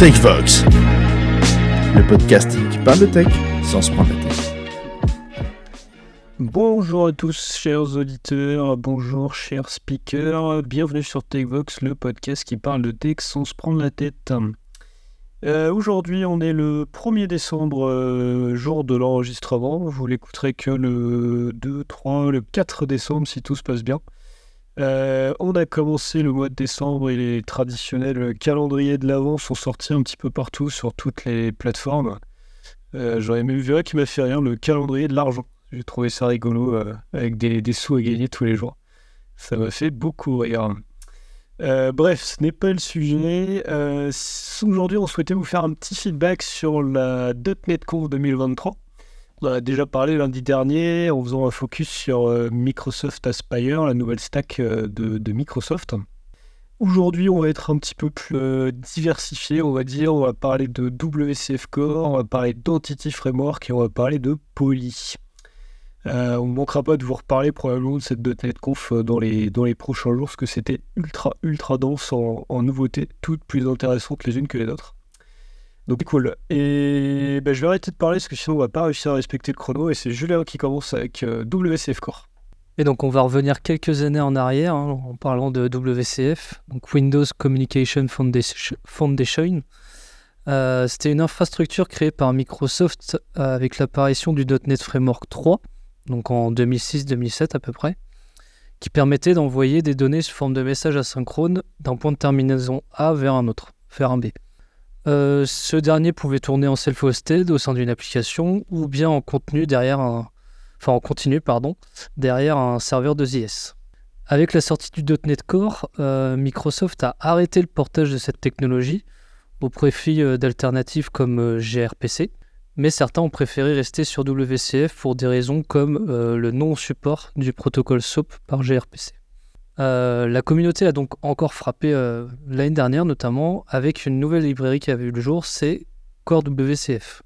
TechVox, le podcasting qui parle de tech sans se prendre la tête. Bonjour à tous, chers auditeurs, bonjour, chers speakers, bienvenue sur TechVox, le podcast qui parle de tech sans se prendre la tête. Euh, aujourd'hui, on est le 1er décembre, euh, jour de l'enregistrement. Vous l'écouterez que le 2, 3, le 4 décembre si tout se passe bien. Euh, on a commencé le mois de décembre et les traditionnels calendriers de l'avant sont sortis un petit peu partout sur toutes les plateformes. Euh, J'aurais même vu un qui m'a fait rire, le calendrier de l'argent. J'ai trouvé ça rigolo euh, avec des, sous à gagner tous les jours. Ça m'a fait beaucoup rire. Euh, bref, ce n'est pas le sujet. Aujourd'hui, on souhaitait vous faire un petit feedback sur la .NET Conf 2023. On en a déjà parlé lundi dernier en faisant un focus sur euh, Microsoft Aspire, la nouvelle stack euh, de, Microsoft. Aujourd'hui, on va être un petit peu plus euh, diversifié, on va dire. On va parler de WCF Core, on va parler d'Entity Framework et on va parler de Poly. on ne manquera pas de vous reparler probablement de cette .NET Conf dans les, dans les prochains jours, parce que c'était ultra, ultra dense en, en nouveautés, toutes plus intéressantes les unes que les autres. Donc cool. Et ben, je vais arrêter de parler parce que sinon on va pas réussir à respecter le chrono. Et c'est Julien qui commence avec euh, WCF Core. Et donc on va revenir quelques années en arrière hein, en parlant de WCF, donc Windows Communication Foundation. Euh, c'était une infrastructure créée par Microsoft euh, avec l'apparition du .NET Framework 3, donc en 2006-2007 à peu près, qui permettait d'envoyer des données sous forme de messages asynchrones d'un point de terminaison A vers un autre, vers un B. Euh, ce dernier pouvait tourner en self-hosted au sein d'une application ou bien en contenu derrière un, enfin en continu pardon, derrière un serveur de ZS. Avec la sortie du .NET Core, euh, Microsoft a arrêté le portage de cette technologie au profit euh, d'alternatives comme gRPC, mais certains ont préféré rester sur WCF pour des raisons comme le non-support du protocole SOAP par gRPC. Euh, la communauté a donc encore frappé euh, l'année dernière, notamment avec une nouvelle librairie qui avait vu le jour, c'est Core WCF.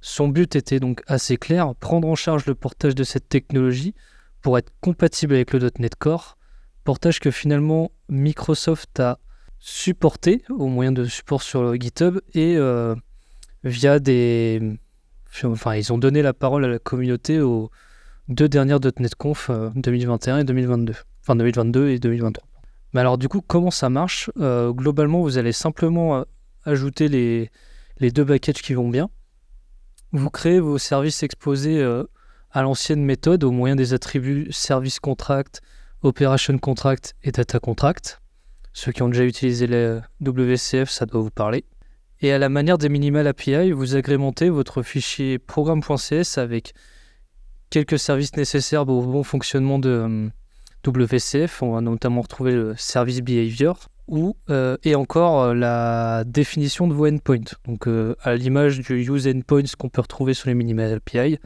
Son but était donc assez clair, prendre en charge le portage de cette technologie pour être compatible avec le .NET Core, portage que finalement Microsoft a supporté au moyen de support sur GitHub et euh, via des... Enfin, ils ont donné la parole à la communauté aux deux dernières Conf 2021 et 2022 enfin 2022 et 2023. Mais alors du coup, comment ça marche? Euh, Globalement, vous allez simplement euh, ajouter les, deux packages qui vont bien. Vous créez vos services exposés euh, à l'ancienne méthode au moyen des attributs service contract, operation contract et data contract. Ceux qui ont déjà utilisé les WCF, ça doit vous parler. Et à la manière des minimal API, vous agrémentez votre fichier programme.cs avec quelques services nécessaires au bon fonctionnement de, WCF, on va notamment retrouver le service behavior ou, euh, et encore euh, la définition de vos endpoints. Donc euh, à l'image du use endpoints qu'on peut retrouver sur les minimal API,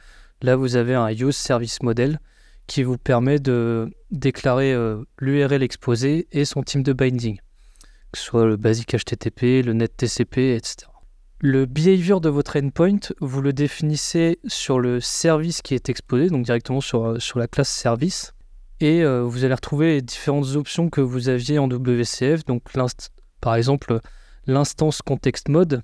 là vous avez un use service model qui vous permet de déclarer l'URL exposé et son type de binding, que ce soit le basic HTTP, le net TCP, etc. Le behavior de votre endpoint, vous le définissez sur le service qui est exposé, donc directement sur, sur la classe service et euh, vous allez retrouver différentes options que vous aviez en WCF. Donc, par exemple, l'instance context mode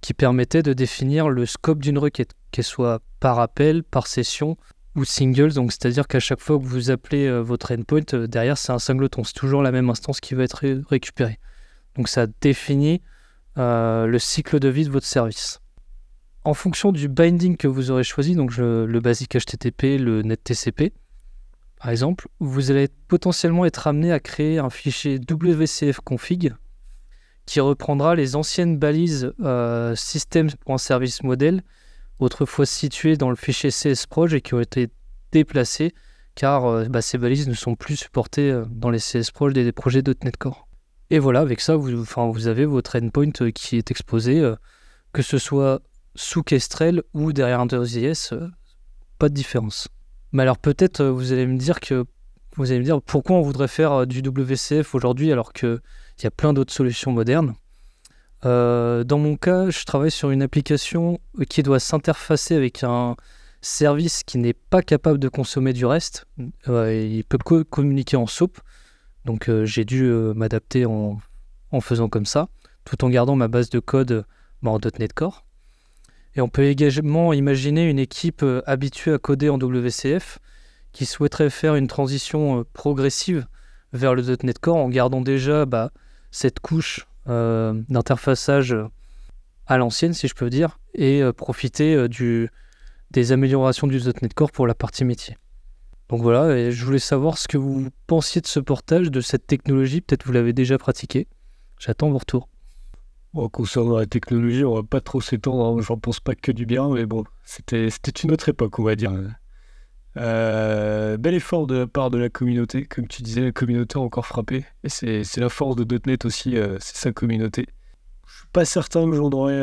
qui permettait de définir le scope d'une requête, qu'elle soit par appel, par session ou single. Donc, c'est-à-dire qu'à chaque fois que vous appelez euh, votre endpoint, euh, derrière c'est un singleton. C'est toujours la même instance qui va être récupérée. Donc, ça définit le cycle de vie de votre service. En fonction du binding que vous aurez choisi, donc le basic HTTP, le net TCP, par exemple, vous allez potentiellement être amené à créer un fichier WCF config qui reprendra les anciennes balises euh, system.service model, autrefois situées dans le fichier csproj et qui ont été déplacées car euh, bah, ces balises ne sont plus supportées euh, dans les csproj des, projets .NET Core. Et voilà, avec ça, vous, vous avez votre endpoint euh, qui est exposé, que ce soit sous Kestrel ou derrière un pas de différence. Mais alors peut-être euh, vous allez me dire que vous allez me dire pourquoi on voudrait faire euh, du WCF aujourd'hui alors qu'il y a plein d'autres solutions modernes. Euh, dans mon cas, je travaille sur une application qui doit s'interfacer avec un service qui n'est pas capable de consommer du reste. il peut communiquer en SOAP. Donc j'ai dû m'adapter en, en, faisant comme ça. tout en gardant ma base de code bah, en .NET Core. Et on peut également imaginer une équipe habituée à coder en WCF qui souhaiterait faire une transition progressive vers le .NET Core en gardant déjà bah, cette couche d'interfaçage à l'ancienne, si je peux dire, et profiter des améliorations du .NET Core pour la partie métier. Donc voilà, je voulais savoir ce que vous pensiez de ce portage, de cette technologie. Peut-être vous l'avez déjà pratiqué. J'attends vos retours. Bon, concernant la technologie, on va pas trop s'étendre. Hein. J'en pense pas que du bien, mais bon, c'était une autre époque, on va dire. Euh, bel effort de la part de la communauté. Comme tu disais, la communauté a encore frappé. Et c'est la force de .NET aussi, euh, c'est sa communauté. Je suis pas certain que j'en aurais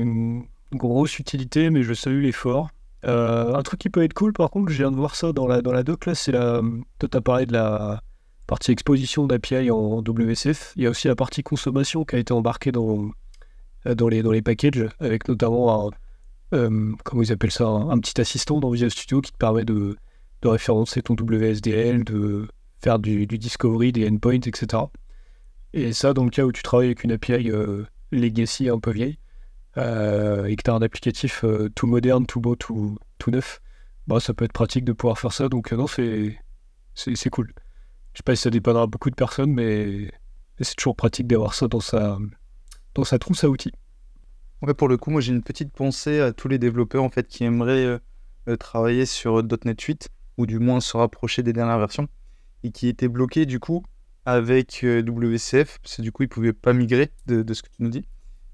une grosse utilité, mais je salue l'effort. Euh, un truc qui peut être cool, par contre, je viens de voir ça dans la, dans la doc, là, c'est la. Toi, tu as parlé de la partie exposition d'API en WCF. Il y a aussi la partie consommation qui a été embarquée dans, dans, les, dans les packages, avec notamment un. Euh, comment ils appellent ça un, petit assistant dans Visual Studio qui te permet de, de référencer ton WSDL, de faire du, discovery, des endpoints, etc. Et ça, dans le cas où tu travailles avec une API euh, legacy un peu vieille, euh, et que tu as un applicatif tout moderne, tout beau, tout, tout neuf, bah, ça peut être pratique de pouvoir faire ça. Donc, non, c'est, cool. Je sais pas si ça dépendra beaucoup de personnes, mais, c'est toujours pratique d'avoir ça dans sa, dans sa trousse à outils. Ouais, pour le coup, moi j'ai une petite pensée à tous les développeurs en fait qui aimeraient travailler sur .NET 8 ou du moins se rapprocher des dernières versions et qui étaient bloqués du coup avec WCF parce que du coup ils pouvaient pas migrer de, ce que tu nous dis.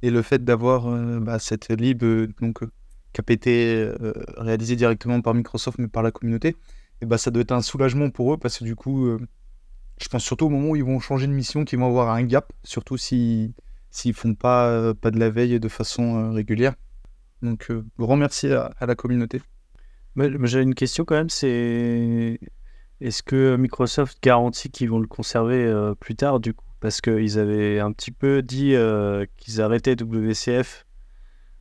Et le fait d'avoir euh, bah, cette lib euh, donc, euh, qui a été réalisée directement par Microsoft mais par la communauté, et bah, ça doit être un soulagement pour eux parce que du coup, je pense surtout au moment où ils vont changer de mission, qu'ils vont avoir un gap, surtout s'ils s'ils font pas, pas de la veille de façon régulière. Donc, grand merci à, la communauté. J'ai une question quand même, c'est est-ce que Microsoft garantit qu'ils vont le conserver plus tard du coup? Parce qu'ils avaient un petit peu dit euh, qu'ils arrêtaient WCF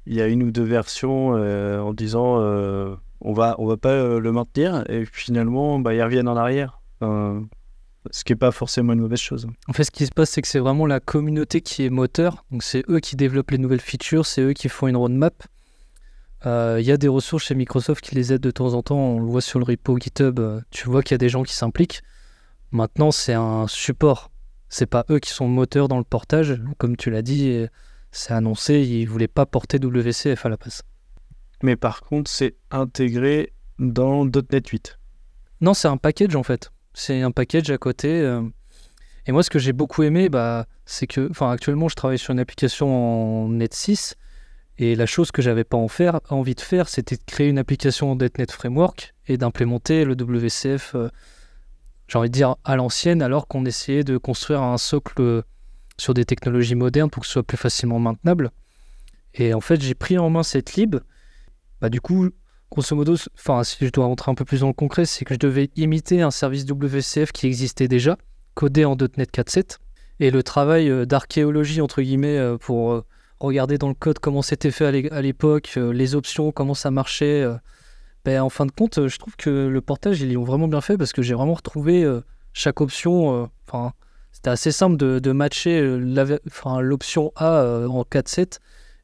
il y a une ou deux versions euh, en disant euh, on va on va pas le maintenir et finalement bah, ils reviennent en arrière. Ce qui n'est pas forcément une mauvaise chose. En fait, ce qui se passe, c'est que c'est vraiment la communauté qui est moteur. Donc, c'est eux qui développent les nouvelles features, c'est eux qui font une roadmap. Il y a des ressources chez Microsoft qui les aident de temps en temps. On le voit sur le repo GitHub. tu vois qu'il y a des gens qui s'impliquent. Maintenant, c'est un support c'est pas eux qui sont moteurs dans le portage. Comme tu l'as dit, c'est annoncé, ils voulaient pas porter WCF à la place. Mais par contre, c'est intégré dans .NET 8. Non, c'est un package en fait. C'est un package à côté. Euh. Et moi, ce que j'ai beaucoup aimé, bah, c'est que, enfin, actuellement, je travaille sur une application en .NET 6. Et la chose que j'avais pas envie de faire, c'était de créer une application en .NET Framework et d'implémenter le WCF euh, j'ai envie de dire, à l'ancienne, alors qu'on essayait de construire un socle sur des technologies modernes pour que ce soit plus facilement maintenable. Et en fait, j'ai pris en main cette lib. Bah, du coup, grosso modo, enfin, si je dois rentrer un peu plus dans le concret, c'est que je devais imiter un service WCF qui existait déjà, codé en .NET 4.7. Et le travail euh, d'archéologie, entre guillemets, euh, pour euh, regarder dans le code comment c'était fait à l'époque, les options, comment ça marchait, ben, en fin de compte, je trouve que le portage, ils l'ont vraiment bien fait parce que j'ai vraiment retrouvé chaque option. Enfin, c'était assez simple de, matcher l'option A en 4.7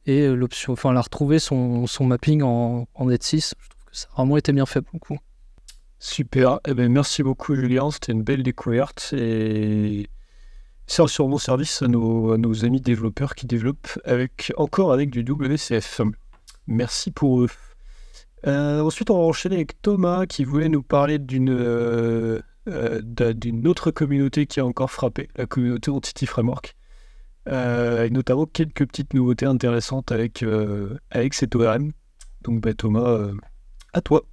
et l'option, enfin, la retrouver son, son mapping en, en net 6. Je trouve que ça a vraiment été bien fait pour le coup. Super. Eh ben, merci beaucoup, Julien. C'était une belle découverte. Et ça sur mon service à nos, à nos amis développeurs qui développent avec, encore avec du WCF. Merci pour eux. Euh, ensuite, on va enchaîner avec Thomas qui voulait nous parler d'une euh, euh, d'une autre communauté qui a encore frappé, la communauté Entity Framework. Et notamment quelques petites nouveautés intéressantes avec, avec cet ORM. Donc, bah, Thomas, à toi.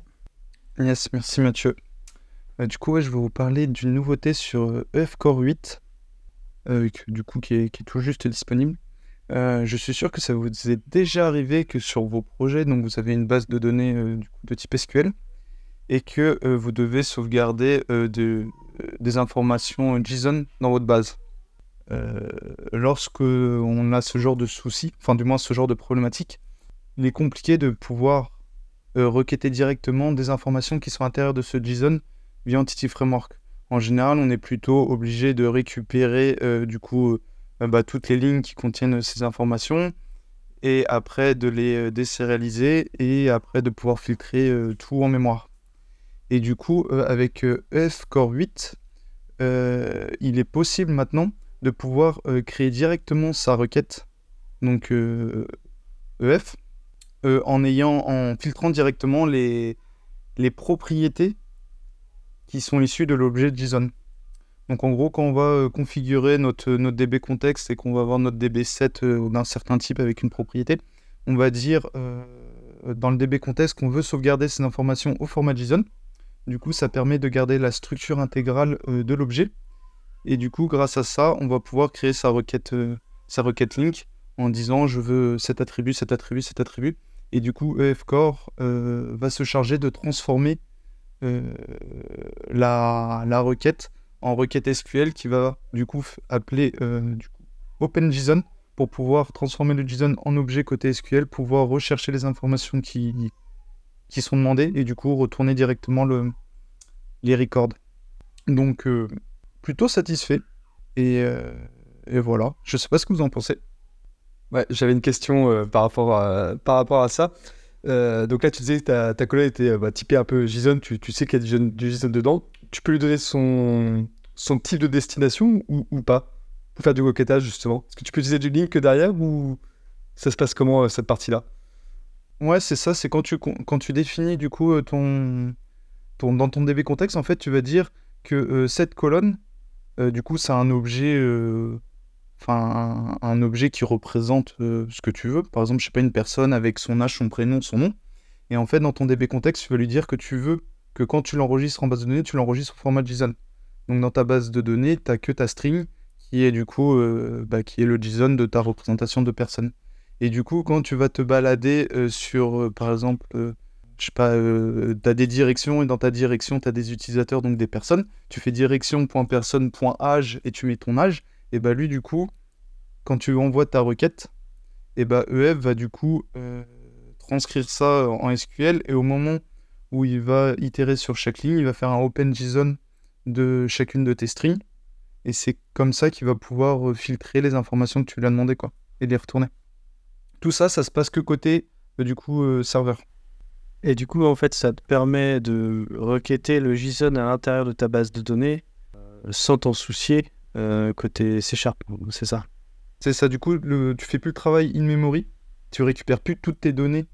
Yes, merci Mathieu. du coup, je vais vous parler d'une nouveauté sur EF Core 8, du coup, qui est, tout juste disponible. Euh, je suis sûr que ça vous est déjà arrivé que sur vos projets, donc vous avez une base de données euh, de type SQL et que euh, vous devez sauvegarder des informations JSON dans votre base. Lorsque on a ce genre de souci, enfin du moins ce genre de problématique, il est compliqué de pouvoir requêter directement des informations qui sont à l'intérieur de ce JSON via Entity Framework. En général, on est plutôt obligé de récupérer du coup euh, bah, toutes les lignes qui contiennent ces informations, et après de les euh, désérialiser, et après de pouvoir filtrer tout en mémoire. Et du coup, avec EF Core 8, il est possible maintenant de pouvoir créer directement sa requête, donc EF, e en, ayant, en filtrant directement les, les propriétés qui sont issues de l'objet JSON. Donc en gros, quand on va euh, configurer notre, notre DB contexte et qu'on va avoir notre DB7 euh, d'un certain type avec une propriété, on va dire euh, dans le DB contexte qu'on veut sauvegarder ces informations au format JSON. Du coup, ça permet de garder la structure intégrale de l'objet. Et du coup, grâce à ça, on va pouvoir créer sa requête, sa requête link en disant je veux cet attribut, cet attribut, cet attribut. Et du coup, EFCore va se charger de transformer la, la requête en requête SQL qui va du coup appeler euh, OpenJSON pour pouvoir transformer le JSON en objet côté SQL, pouvoir rechercher les informations qui, qui sont demandées et du coup retourner directement le, les records. Donc euh, plutôt satisfait et, euh, et, voilà. Je sais pas ce que vous en pensez. Ouais, j'avais une question par, rapport à, par rapport à ça. donc là, tu disais que ta, ta collègue était bah, typée un peu JSON, tu, tu sais qu'il y a du, du JSON dedans tu peux lui donner son, son type de destination ou, ou pas? Pour faire du requêtage, justement. Est-ce que tu peux utiliser du link derrière ou ça se passe comment euh, cette partie-là? Ouais, c'est ça. C'est quand tu, quand tu définis du coup euh, ton, ton, dans ton DB contexte, en fait, tu vas dire que euh, cette colonne, du coup, c'est un objet, enfin, un, objet qui représente ce que tu veux. Par exemple, je sais pas, une personne avec son âge, son prénom, son nom. Et en fait, dans ton DB contexte, tu vas lui dire que tu veux que quand tu l'enregistres en base de données, tu l'enregistres au format JSON. Donc dans ta base de données, tu n'as que ta string qui est du coup euh, bah, qui est le JSON de ta représentation de personne. Et du coup, quand tu vas te balader euh, sur, euh, par exemple, je sais pas, tu as des directions et dans ta direction, tu as des utilisateurs, donc des personnes, tu fais direction.personne.âge et tu mets ton âge, et bah lui, du coup, quand tu envoies ta requête, et bah EF va du coup transcrire ça en SQL et au moment où il va itérer sur chaque ligne, il va faire un open JSON de chacune de tes strings. Et c'est comme ça qu'il va pouvoir euh, filtrer les informations que tu lui as demandé, quoi, et les retourner. Tout ça, ça se passe que côté, euh, du coup, euh, serveur. Et du coup, en fait, ça te permet de requêter le JSON à l'intérieur de ta base de données sans t'en soucier côté C Sharp, c'est ça? C'est ça, du coup, le, tu fais plus le travail in-memory, tu récupères plus toutes tes données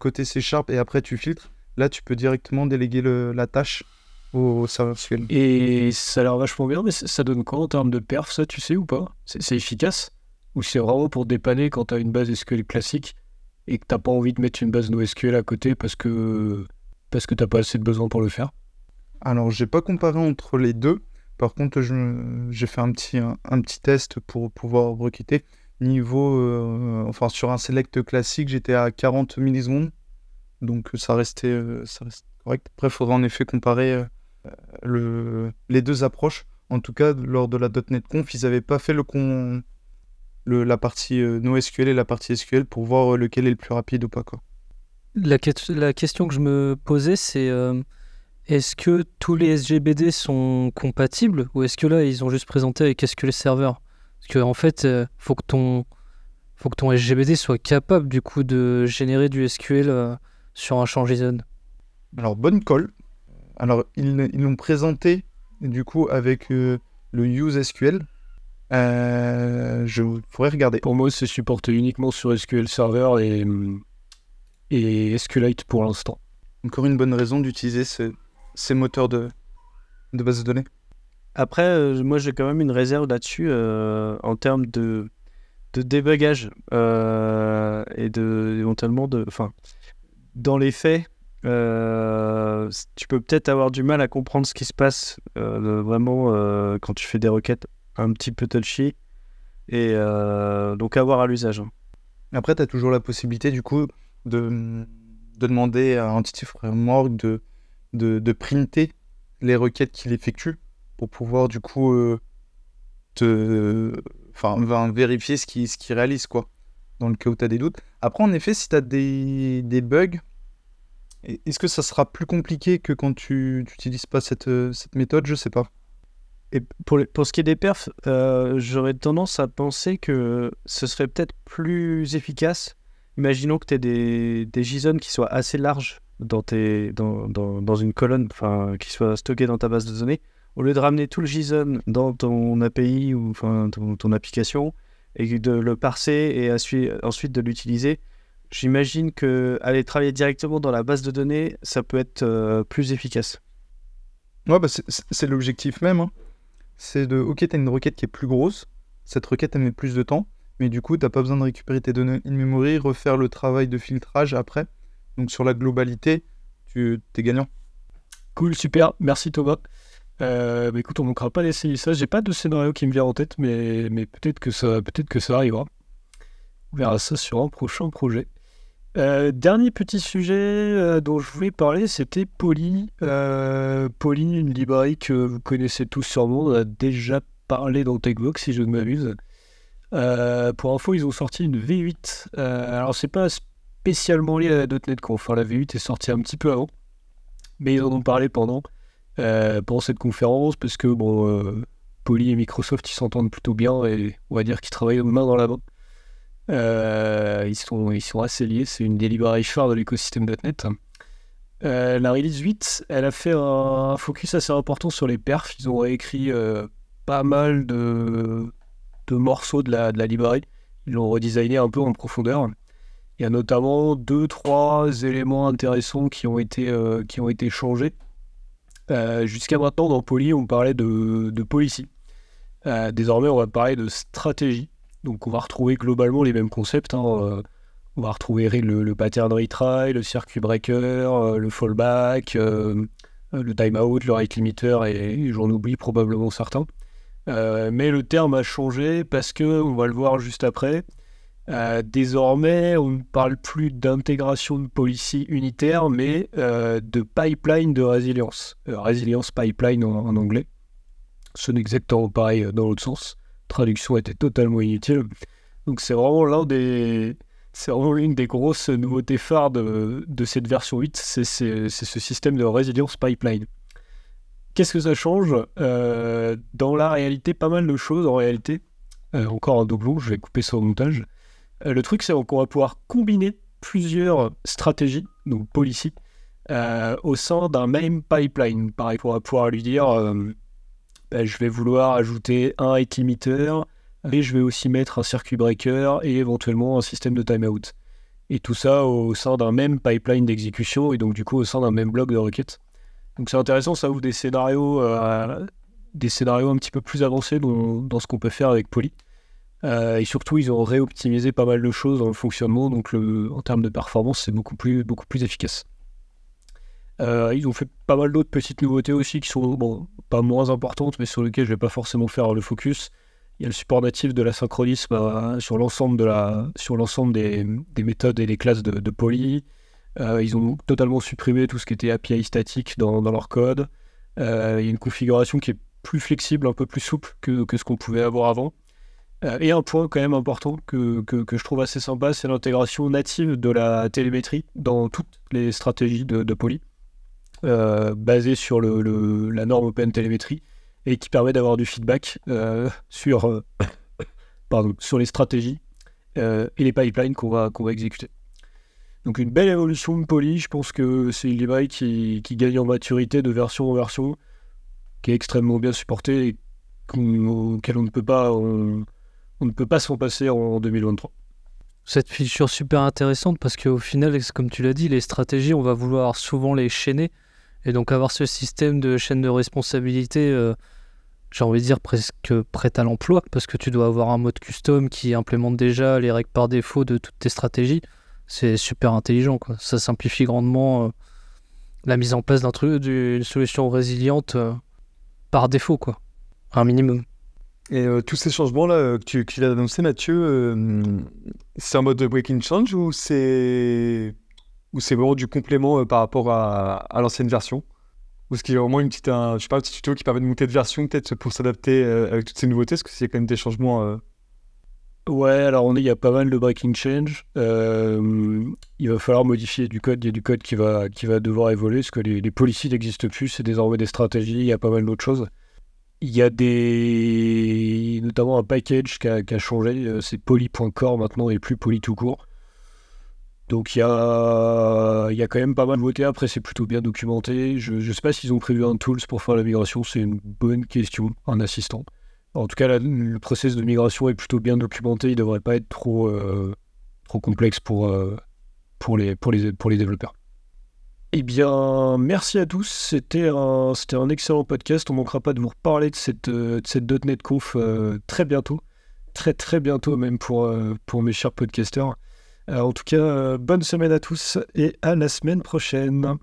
côté C Sharp et après tu filtres. Là, tu peux directement déléguer la tâche au, serveur SQL. Et ça a l'air vachement bien, mais ça donne quoi en termes de perf, ça, tu sais ou pas? C'est efficace? Ou c'est vraiment pour dépanner quand tu as une base SQL classique? Et que t'as pas envie de mettre une base NoSQL à côté parce que parce que t'as pas assez de besoin pour le faire? Alors, j'ai pas comparé entre les deux. Par contre, j'ai fait un petit, un, petit test pour pouvoir requitter. Niveau, euh, enfin, sur un select classique, j'étais à 40 millisecondes donc ça restait, euh, ça reste correct. Après, il faudra en effet comparer euh, le, les deux approches. En tout cas, lors de la .NET Conf, ils n'avaient pas fait le, con, le la partie euh, NoSQL et la partie SQL pour voir lequel est le plus rapide ou pas. Quoi. La, la question que je me posais, c'est est-ce que tous les SGBD sont compatibles ou est-ce que là, ils ont juste présenté avec SQL Server Parce qu'en en fait, il faut que ton faut que ton SGBD soit capable du coup de générer du SQL sur un champ JSON Alors, bonne colle. Alors, ils l'ont présenté du coup avec euh, le use SQL. Euh, je pourrais regarder. Pour moi, c'est supporté uniquement sur SQL Server et, et SQLite pour l'instant. Encore une bonne raison d'utiliser ces moteurs de, de base de données. Après, euh, moi j'ai quand même une réserve là-dessus en termes de, de débugage et de éventuellement de. Enfin, dans les faits, euh, tu peux peut-être avoir du mal à comprendre ce qui se passe euh, vraiment euh, quand tu fais des requêtes un petit peu touchy. Et donc, avoir à l'usage. Hein. Après, tu as toujours la possibilité, du coup, de, de demander à Entity Framework de, de, de printer les requêtes qu'il effectue pour pouvoir, du coup, te, enfin, vérifier ce qu'il ce réalise, quoi dans le cas où tu as des doutes. Après, en effet, si tu as des, des bugs, est-ce que ça sera plus compliqué que quand tu n'utilises pas cette, euh, cette méthode? Je sais pas. Et pour, ce qui est des perfs, euh, j'aurais tendance à penser que ce serait peut-être plus efficace. Imaginons que tu aies des, JSON qui soient assez larges dans, une colonne, enfin, qui soient stockés dans ta base de données. Au lieu de ramener tout le JSON dans ton API ou enfin, ton, application et de le parser et ensuite de l'utiliser, j'imagine que aller travailler directement dans la base de données, ça peut être euh, plus efficace. Ouais, bah c'est l'objectif même. hein. C'est de, ok, t'as une requête qui est plus grosse, cette requête elle met plus de temps, mais du coup, t'as pas besoin de récupérer tes données in-memory, refaire le travail de filtrage après. Donc sur la globalité, tu es gagnant. Cool, super, merci Thomas. Euh, bah écoute, on manquera pas d'essayer ça. J'ai pas de scénario qui me vient en tête, mais, mais peut-être que ça, peut-être que ça arrivera. On verra ça sur un prochain projet. Euh, dernier petit sujet euh, dont je voulais parler, c'était Poly. Euh, Poly, une librairie que vous connaissez tous sûrement. On a déjà parlé dans Techbox, si je ne m'abuse. Euh, pour info, ils ont sorti une V8. Euh, alors, c'est pas spécialement lié à la .NET Conf. Enfin, la V8 est sortie un petit peu avant, mais ils en ont parlé pendant, cette conférence parce que bon, Poly et Microsoft ils s'entendent plutôt bien et on va dire qu'ils travaillent main dans la main. Euh, ils, sont, ils sont assez liés, c'est une des librairies phares de l'écosystème .NET. Euh, la release 8, elle a fait un focus assez important sur les perfs. Ils ont réécrit euh, pas mal de, morceaux de la, de la librairie. Ils l'ont redesigné un peu en profondeur. Il y a notamment deux, trois éléments intéressants qui ont été, euh, qui ont été changés. Jusqu'à maintenant, dans Poly, on parlait de, de policy. Désormais, on va parler de stratégie. Donc, on va retrouver globalement les mêmes concepts. hein. Euh, On va retrouver le, pattern retry, le circuit breaker, euh, le fallback, euh, le timeout, le rate limiter, et, j'en oublie probablement certains. Mais le terme a changé parce que, on va le voir juste après, désormais, on ne parle plus d'intégration de policy unitaire, mais de pipeline de résilience. Résilience pipeline en, en anglais. Ce n'est exactement pareil dans l'autre sens. Traduction était totalement inutile. Donc c'est vraiment l'un des... C'est vraiment l'une des grosses nouveautés phares de, de cette version 8, c'est ce système de résilience pipeline. Qu'est-ce que ça change? Euh, Dans la réalité, pas mal de choses en réalité. Euh, encore un doublon, je vais couper ça montage. Euh, le truc, c'est qu'on va pouvoir combiner plusieurs stratégies, donc policy, au sein d'un même pipeline. Pareil, on va pouvoir lui dire bah, je vais vouloir ajouter un rate limiter, mais je vais aussi mettre un circuit breaker et éventuellement un système de timeout. Et tout ça au sein d'un même pipeline d'exécution et donc du coup au sein d'un même bloc de requêtes. Donc c'est intéressant, ça ouvre des scénarios, euh, des scénarios un petit peu plus avancés dans, ce qu'on peut faire avec Poly. Euh, et surtout, ils ont réoptimisé pas mal de choses dans le fonctionnement, donc en termes de performance, c'est beaucoup plus, beaucoup plus efficace. Euh, ils ont fait pas mal d'autres petites nouveautés aussi qui sont pas moins importantes, mais sur lesquelles je vais pas forcément faire le focus. Il y a le support natif de l'asynchronisme euh, sur l'ensemble de la, sur l'ensemble des, des méthodes et des classes de, Poly. Euh, ils ont totalement supprimé tout ce qui était API statique dans, leur code. Euh, il y a une configuration qui est plus flexible, un peu plus souple que, ce qu'on pouvait avoir avant. Et un point quand même important que, que, que je trouve assez sympa, c'est l'intégration native de la télémétrie dans toutes les stratégies de, de Poly, euh, basée sur la norme Open Télémétrie et qui permet d'avoir du feedback euh, sur, euh, pardon, sur les stratégies et les pipelines qu'on va, qu'on va exécuter. Donc une belle évolution de Poly, je pense que c'est une librairie qui, qui gagne en maturité de version en version, qui est extrêmement bien supportée et auquel on ne peut pas, on, on ne peut pas s'en passer en 2023. Cette feature super intéressante parce qu'au final, comme tu l'as dit, les stratégies, on va vouloir souvent les chaîner. Et donc avoir ce système de chaîne de responsabilité, euh, j'ai envie de dire presque prêt à l'emploi, parce que tu dois avoir un mode custom qui implémente déjà les règles par défaut de toutes tes stratégies. C'est super intelligent, quoi. Ça simplifie grandement euh, la mise en place d'un truc, d'une solution résiliente euh, par défaut, quoi. Un minimum. Et tous ces changements-là que tu, tu l'as annoncé, Mathieu, c'est en mode de breaking change ou c'est ou c'est vraiment du complément euh, par rapport à, l'ancienne version? Ou est-ce qu'il y a vraiment une petite, un, je sais pas, petit tuto qui permet de monter de version peut-être pour s'adapter euh, avec toutes ces nouveautés? Est-ce que c'est quand même des changements euh, Ouais, alors on est- il y a pas mal de breaking change. Il va falloir modifier du code. Il y a du code qui va, qui va devoir évoluer parce que les, les policies n'existent plus. C'est désormais des stratégies. Il y a pas mal d'autres choses. il y a des. notamment un package qui a, qui a changé. C'est poly.core maintenant et plus poly tout court. Donc il y a, y a quand même pas mal de nouveautés. Après, c'est plutôt bien documenté. Je ne sais pas s'ils ont prévu un tools pour faire la migration. C'est une bonne question, un assistant. En tout cas, le process de migration est plutôt bien documenté. Il ne devrait pas être trop, euh, trop complexe pour, euh, pour, les, pour, les, pour les développeurs. Eh bien, merci à tous. C'était un, c'était un excellent podcast. On ne manquera pas de vous reparler de cette, euh, de cette .NET Conf très bientôt. Très, très bientôt même pour, pour mes chers podcasters. Euh, en tout cas, euh, bonne semaine à tous et à la semaine prochaine.